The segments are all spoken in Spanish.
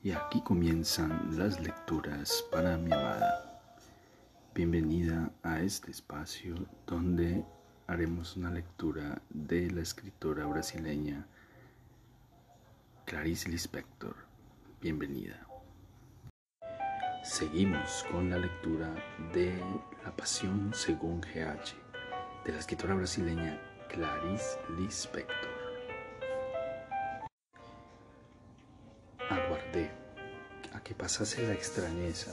Y aquí comienzan las lecturas para mi amada. Bienvenida a este espacio donde haremos una lectura de la escritora brasileña Clarice Lispector. Bienvenida. Seguimos con la lectura de La Pasión según GH de la escritora brasileña Clarice Lispector. Que pasase la extrañeza,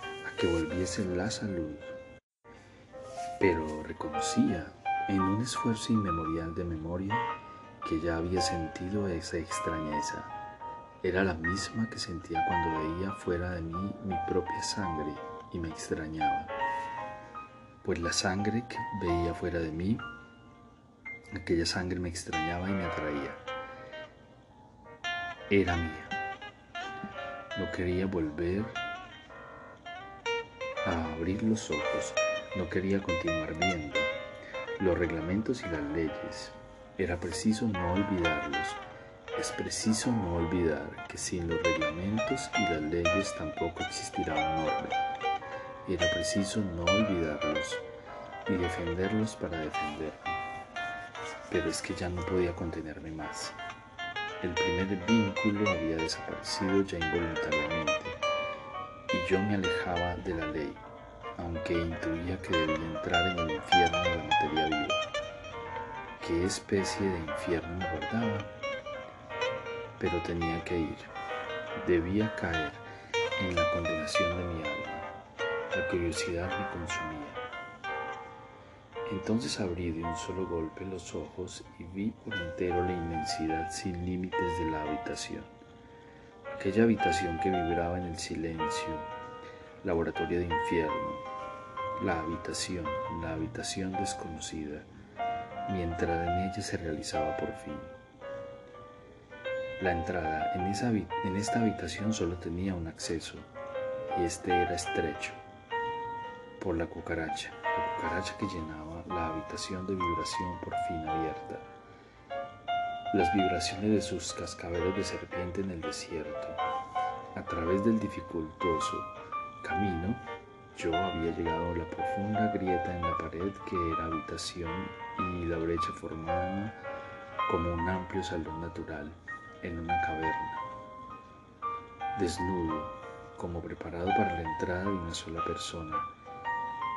a que volviese la salud, pero reconocía en un esfuerzo inmemorial de memoria que ya había sentido esa extrañeza. Era la misma que sentía cuando veía fuera de mí mi propia sangre y me extrañaba. Pues la sangre que veía fuera de mí, aquella sangre me extrañaba y me atraía. Era mía. No quería volver a abrir los ojos, no quería continuar viendo los reglamentos y las leyes. Era preciso no olvidarlos. Es preciso no olvidar que sin los reglamentos y las leyes tampoco existirá un orden. Era preciso no olvidarlos y defenderlos para defenderme. Pero es que ya no podía contenerme más. El primer vínculo había desaparecido ya involuntariamente y yo me alejaba de la ley, aunque intuía que debía entrar en el infierno de la materia viva. ¿Qué especie de infierno me guardaba? Pero tenía que ir. Debía caer en la condenación de mi alma. La curiosidad me consumía. Entonces abrí de un solo golpe los ojos y vi por entero la inmensidad sin límites de la habitación. Aquella habitación que vibraba en el silencio, laboratorio de infierno, la habitación, la habitación desconocida, mientras en ella se realizaba por fin. La entrada en, en esta habitación solo tenía un acceso, y este era estrecho, por la cucaracha, la cucaracha que llenaba la habitación de vibración por fin abierta. Las vibraciones de sus cascabeles de serpiente en el desierto. A través del dificultoso camino, yo había llegado a la profunda grieta en la pared que era habitación y la brecha formada como un amplio salón natural en una caverna. Desnudo, como preparado para la entrada de una sola persona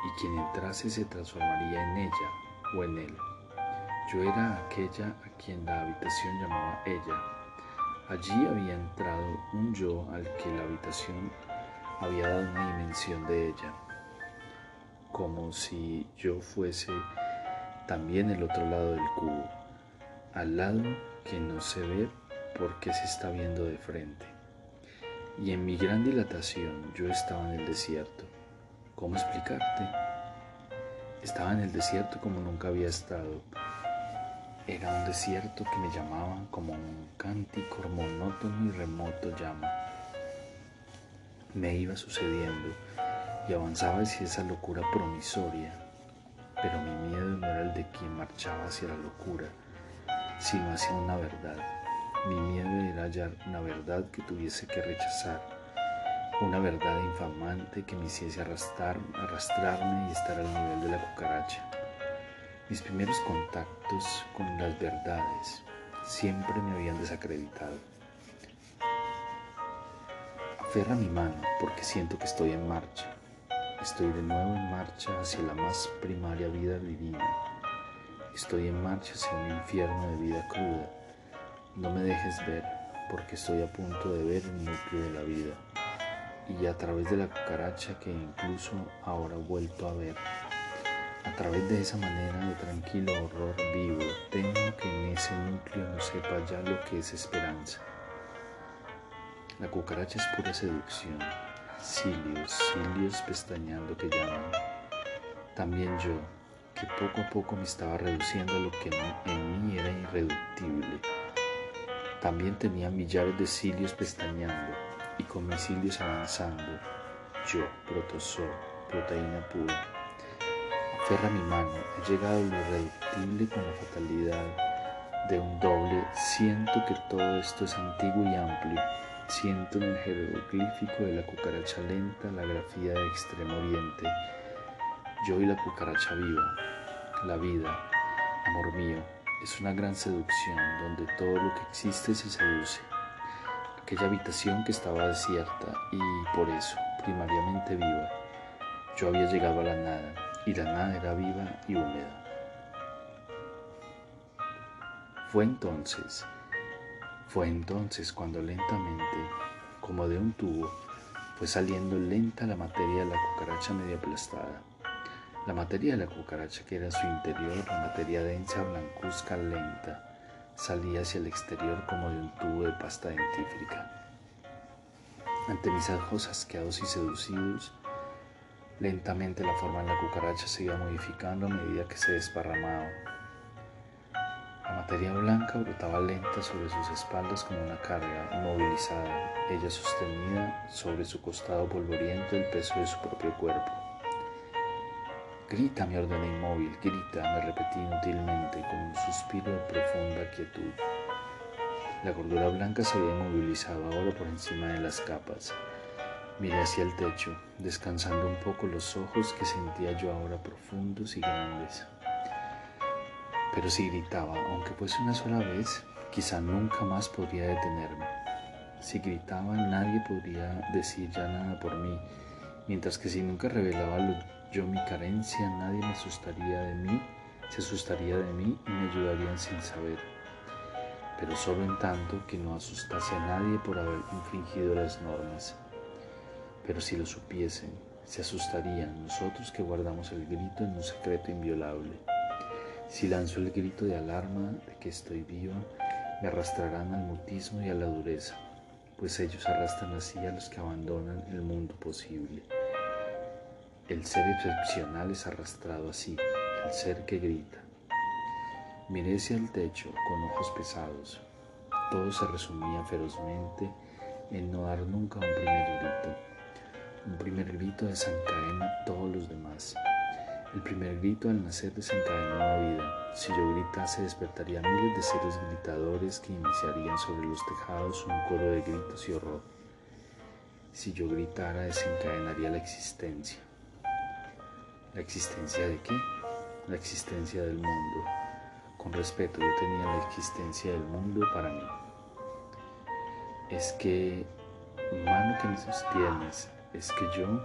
y quien entrase se transformaría en ella o en él. Yo era aquella a quien la habitación llamaba ella. Allí había entrado un yo al que la habitación había dado una dimensión de ella, como si yo fuese también el otro lado del cubo, al lado que no se ve porque se está viendo de frente. Y en mi gran dilatación yo estaba en el desierto ¿Cómo explicarte? Estaba en el desierto como nunca había estado. Era un desierto que me llamaba como un cántico monótono y remoto llama. Me iba sucediendo y avanzaba hacia esa locura promisoria, pero mi miedo no era el de quien marchaba hacia la locura, sino hacia una verdad. Mi miedo era hallar una verdad que tuviese que rechazar una verdad infamante que me hiciese arrastrar, arrastrarme y estar al nivel de la cucaracha. Mis primeros contactos con las verdades siempre me habían desacreditado. Aferra mi mano porque siento que estoy en marcha. Estoy de nuevo en marcha hacia la más primaria vida divina. Estoy en marcha hacia un infierno de vida cruda. No me dejes ver porque estoy a punto de ver el núcleo de la vida y a través de la cucaracha que incluso ahora he vuelto a ver. A través de esa manera de tranquilo horror vivo, tengo que en ese núcleo no sepa ya lo que es esperanza. La cucaracha es pura seducción, cilios, cilios pestañeando que llaman. También yo, que poco a poco me estaba reduciendo a lo que en mí era irreductible. También tenía millares de cilios pestañeando y con misiles avanzando, yo, protozoo, proteína pura. Aferra mi mano, he llegado lo irreductible con la fatalidad de un doble. Siento que todo esto es antiguo y amplio, Siento en el jeroglífico de la cucaracha lenta la grafía de Extremo Oriente. Yo y la cucaracha viva. La vida, amor mío, es una gran seducción donde todo lo que existe se seduce. Aquella habitación que estaba desierta y por eso, primariamente viva. Yo había llegado a la nada y la nada era viva y húmeda. Fue entonces, fue entonces cuando lentamente, como de un tubo, fue saliendo lenta la materia de la cucaracha medio aplastada. La materia de la cucaracha, que era su interior, la materia densa, blancuzca, lenta, salía hacia el exterior como de un tubo de pasta dentífrica. Ante mis ojos asqueados y seducidos, lentamente la forma de la cucaracha se iba modificando a medida que se desparramaba materia blanca brotaba lenta sobre sus espaldas como una carga inmovilizada, ella sostenida sobre su costado polvoriento el peso de su propio cuerpo. Grita, me ordené inmóvil, grita, me repetí inútilmente con un suspiro de profunda quietud. La gordura blanca se había inmovilizado ahora por encima de las capas. Miré hacia el techo, descansando un poco los ojos que sentía yo ahora profundos y grandes. Pero si gritaba, aunque fuese una sola vez, quizá nunca más podría detenerme. Si gritaba, nadie podría decir ya nada por mí, mientras que si nunca revelaba yo mi carencia, nadie me asustaría de mí, se asustaría de mí y me ayudarían sin saber. Pero solo en tanto que no asustase a nadie por haber infringido las normas. Pero si lo supiesen, se asustarían nosotros que guardamos el grito en un secreto inviolable. Si lanzo el grito de alarma de que estoy viva, me arrastrarán al mutismo y a la dureza, pues ellos arrastran así a los que abandonan el mundo posible. El ser excepcional es arrastrado así, el ser que grita. Miré hacia el techo con ojos pesados. Todo se resumía ferozmente en no dar nunca un primer grito. Un primer grito desencadena todos los demás. El primer grito al nacer desencadenó la vida. Si yo gritase, despertaría miles de seres gritadores que iniciarían sobre los tejados un coro de gritos y horror. Si yo gritara, desencadenaría la existencia. ¿La existencia de qué? La existencia del mundo. Con respeto, yo tenía la existencia del mundo para mí. Es que, mano que me sostienes, es que yo,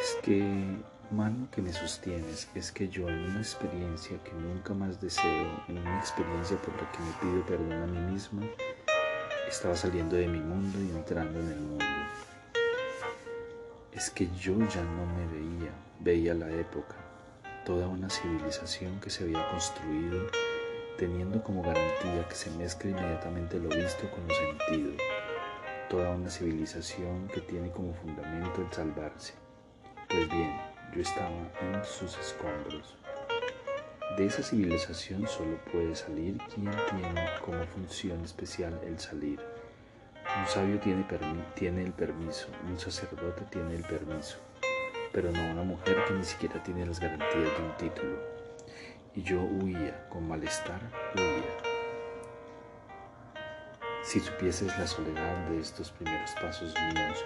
es que Mano que me sostienes, es que yo en una experiencia que nunca más deseo, en una experiencia por la que me pido perdón a mí misma, estaba saliendo de mi mundo y entrando en el mundo. Es que yo ya no me veía, veía la época, toda una civilización que se había construido teniendo como garantía que se mezcla inmediatamente lo visto con lo sentido, toda una civilización que tiene como fundamento el salvarse. Pues bien, yo estaba en sus escombros. De esa civilización solo puede salir quien tiene como función especial el salir. Un sabio tiene, el permiso, un sacerdote tiene el permiso, pero no una mujer que ni siquiera tiene las garantías de un título. Y yo huía, con malestar, huía. Si supieses la soledad de estos primeros pasos míos,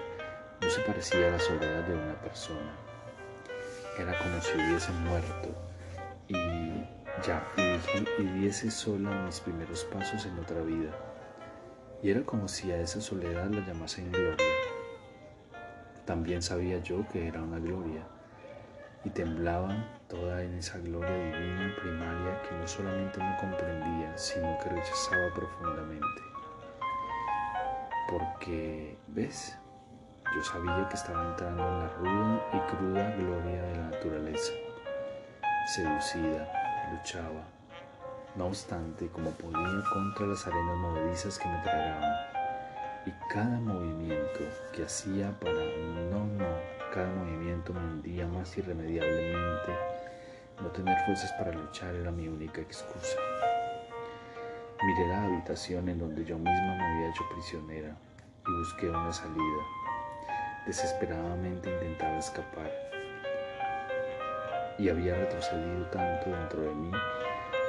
no se parecía a la soledad de una persona era como si hubiese muerto y ya, y, diese sola mis primeros pasos en otra vida. Y era como si a esa soledad la llamasen gloria. También sabía yo que era una gloria y temblaba toda en esa gloria divina primaria que no solamente no comprendía, sino que rechazaba profundamente. Porque, ¿ves? Yo sabía que estaba entrando en la ruda y cruda gloria de la naturaleza. Seducida, luchaba, no obstante, como podía contra las arenas movedizas que me tragaban. Y cada movimiento que hacía para no, no, cada movimiento me hundía más irremediablemente. No tener fuerzas para luchar era mi única excusa. Miré la habitación en donde yo misma me había hecho prisionera y busqué una salida. Desesperadamente intentaba escapar y había retrocedido tanto dentro de mí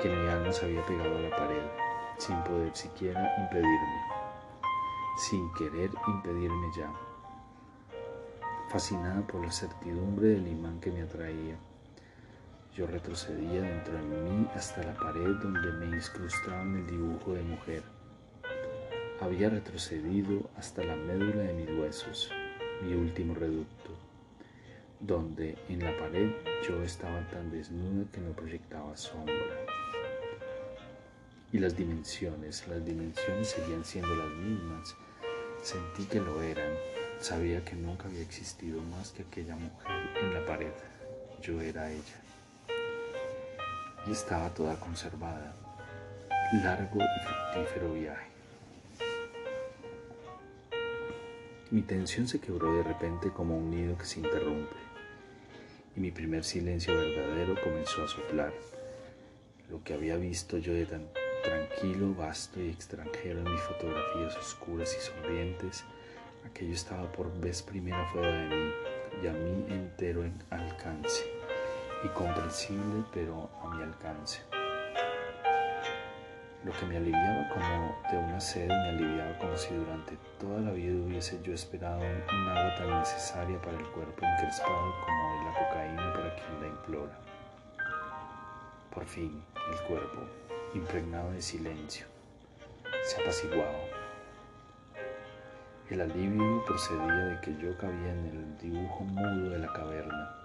que mi alma se había pegado a la pared sin poder siquiera impedirme. sin querer impedirme ya. Fascinada por la certidumbre del imán que me atraía, yo retrocedía dentro de mí hasta la pared donde me incrustaba el dibujo de mujer. Había retrocedido hasta la médula de mis huesos, mi último reducto, donde en la pared yo estaba tan desnuda que no proyectaba sombra. Y las dimensiones, las dimensiones seguían siendo las mismas. Sentí que lo eran. Sabía que nunca había existido más que aquella mujer en la pared. Yo era ella y estaba toda conservada. Largo y fructífero viaje. Mi tensión se quebró de repente como un nido que se interrumpe y mi primer silencio verdadero comenzó a soplar. Lo que había visto yo de tan tranquilo, vasto y extranjero en mis fotografías oscuras y sonrientes, aquello estaba por vez primera fuera de mí y a mí entero en alcance y comprensible pero a mi alcance. Lo que me aliviaba como de una sed me aliviaba como si durante toda la vida hubiese yo esperado un agua tan necesaria para el cuerpo encrespado como la cocaína para quien la implora. Por fin, el cuerpo, impregnado de silencio, se apaciguaba. El alivio procedía de que yo cabía en el dibujo mudo de la caverna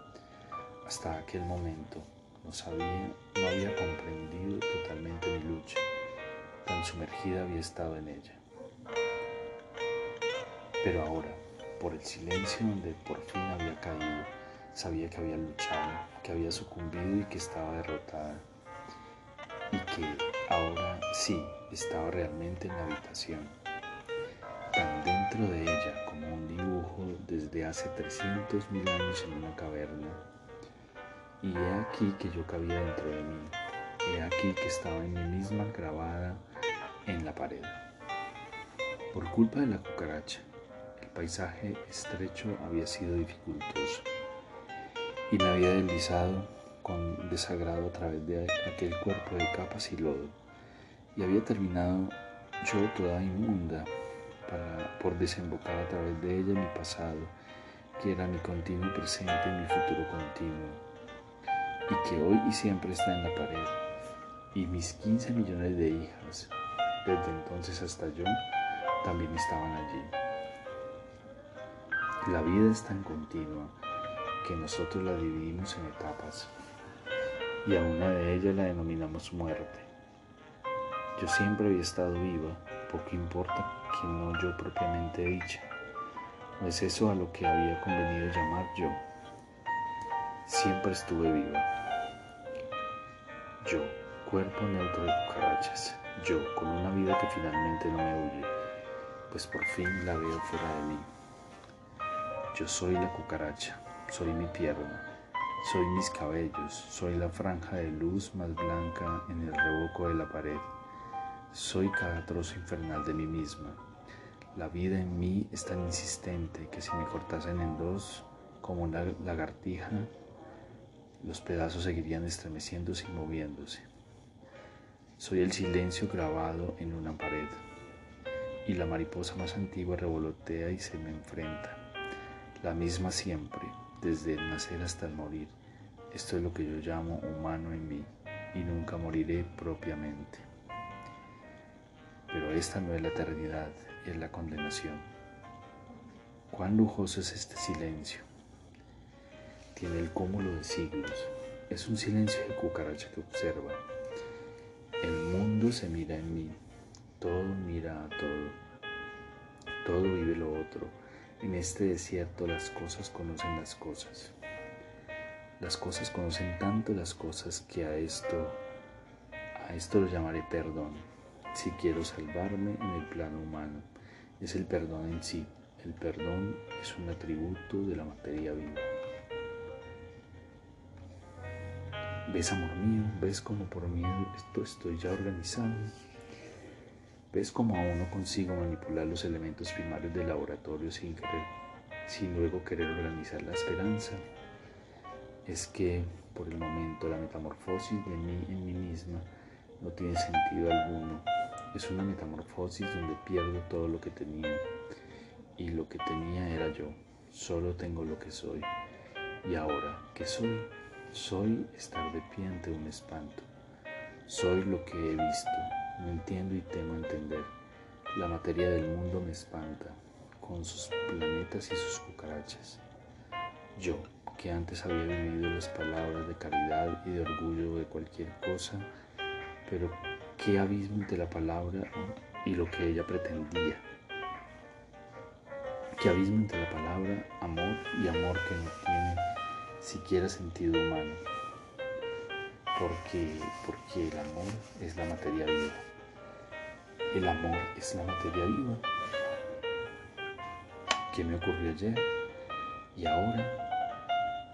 hasta aquel momento no sabía, no había comprendido totalmente mi lucha, tan sumergida había estado en ella. Pero ahora, por el silencio donde por fin había caído, sabía que había luchado, que había sucumbido y que estaba derrotada. Y que ahora sí estaba realmente en la habitación, tan dentro de ella como un dibujo desde hace 300 mil años en una caverna. Y he aquí que yo cabía dentro de mí, he aquí que estaba en mí misma grabada en la pared. Por culpa de la cucaracha, el paisaje estrecho había sido dificultoso y me había deslizado con desagrado a través de aquel cuerpo de capas y lodo y había terminado yo toda inmunda para, por desembocar a través de ella mi pasado, que era mi continuo presente y mi futuro continuo y que hoy y siempre está en la pared. Y mis 15 millones de hijas, desde entonces hasta yo, también estaban allí. La vida es tan continua que nosotros la dividimos en etapas y a una de ellas la denominamos muerte. Yo siempre había estado viva, poco importa que no yo propiamente dicha. No es eso a lo que había convenido llamar yo. Siempre estuve viva. Yo, cuerpo neutro de cucarachas. Yo, con una vida que finalmente no me huye, pues por fin la veo fuera de mí. Yo soy la cucaracha, soy mi pierna, soy mis cabellos, soy la franja de luz más blanca en el revoco de la pared. Soy cada trozo infernal de mí misma. La vida en mí es tan insistente que si me cortasen en dos, como una lagartija, los pedazos seguirían estremeciéndose y moviéndose. Soy el silencio grabado en una pared y la mariposa más antigua revolotea y se me enfrenta. La misma siempre, desde el nacer hasta el morir. Esto es lo que yo llamo humano en mí y nunca moriré propiamente. Pero esta no es la eternidad, es la condenación. Cuán lujoso es este silencio tiene el cúmulo de siglos. Es un silencio de cucaracha que observa. El mundo se mira en mí, todo mira a todo, todo vive lo otro. En este desierto las cosas conocen las cosas. Las cosas conocen tanto las cosas que a esto, a esto lo llamaré perdón. Si quiero salvarme en el plano humano, es el perdón en sí. El perdón es un atributo de la materia viva. ¿Ves, amor mío? ¿Ves cómo por mí esto estoy ya organizado? ¿Ves cómo aún no consigo manipular los elementos primarios del laboratorio sin querer, sin luego querer organizar la esperanza? Es que por el momento la metamorfosis de mí en mí misma no tiene sentido alguno. es una metamorfosis donde pierdo todo lo que tenía. Y lo que tenía era yo. Solo tengo lo que soy. Y ahora, ¿qué soy? Soy estar de pie ante un espanto. Soy lo que he visto. No entiendo y temo entender. La materia del mundo me espanta, con sus planetas y sus cucarachas. Yo, que antes había vivido las palabras de caridad y de orgullo de cualquier cosa, pero qué abismo entre la palabra y lo que ella pretendía. Qué abismo entre la palabra amor y amor que no tiene siquiera sentido humano. Porque, porque el amor es la materia viva. El amor es la materia viva. ¿Qué me ocurrió ayer? Y ahora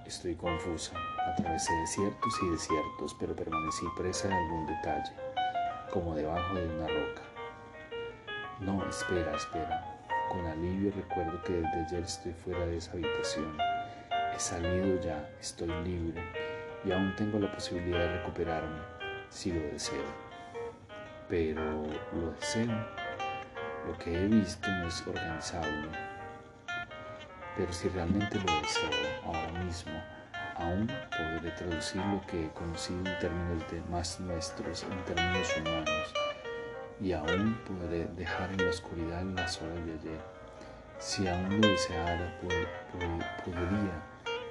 Estoy confusa. Atravesé desiertos y desiertos, pero permanecí presa de algún detalle, como debajo de una roca. No, espera, espera. Con alivio recuerdo que desde ayer estoy fuera de esa habitación. He salido ya, estoy libre y aún tengo la posibilidad de recuperarme, si lo deseo. Pero lo deseo. Lo que he visto no es organizable pero si realmente lo deseo ahora mismo, aún podré traducir lo que he conocido en términos de más nuestros, en términos humanos, y aún podré dejar en la oscuridad las horas de ayer. Si aún lo deseara, podría,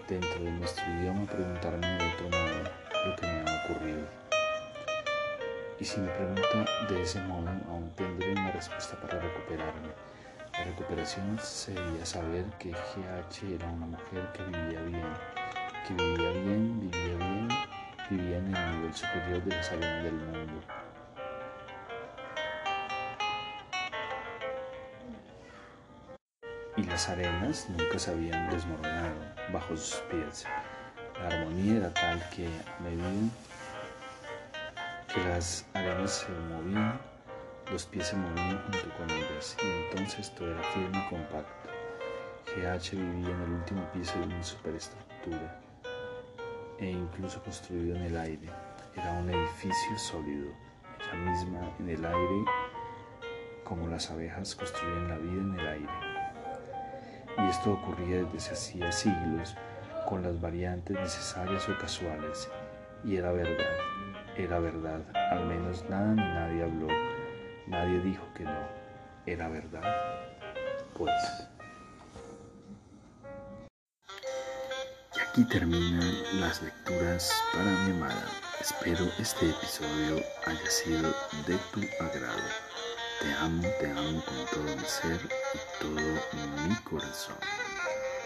dentro de nuestro idioma, preguntarme de otro modo lo que me ha ocurrido. Y si me pregunta de ese modo, aún tendré una respuesta para recuperarme la recuperación sería saber que GH era una mujer que vivía bien, que vivía bien, vivía bien, vivía en el nivel superior de la salud del mundo. Y las arenas nunca se habían desmoronado bajo sus pies. La armonía era tal que a medida que las arenas se movían, los pies se movían junto con ellas y entonces todo era firme y compacto. GH vivía en el último piso de una superestructura e incluso construido en el aire. Era un edificio sólido, ella misma en el aire, como las abejas construyen la vida en el aire. Y esto ocurría desde hacía siglos, con las variantes necesarias o casuales, y era verdad, era verdad, al menos nada ni nadie habló Nadie dijo que no era verdad. Pues. Y aquí terminan las lecturas para mi amada. Espero este episodio haya sido de tu agrado. Te amo, te amo con todo mi ser y todo mi corazón.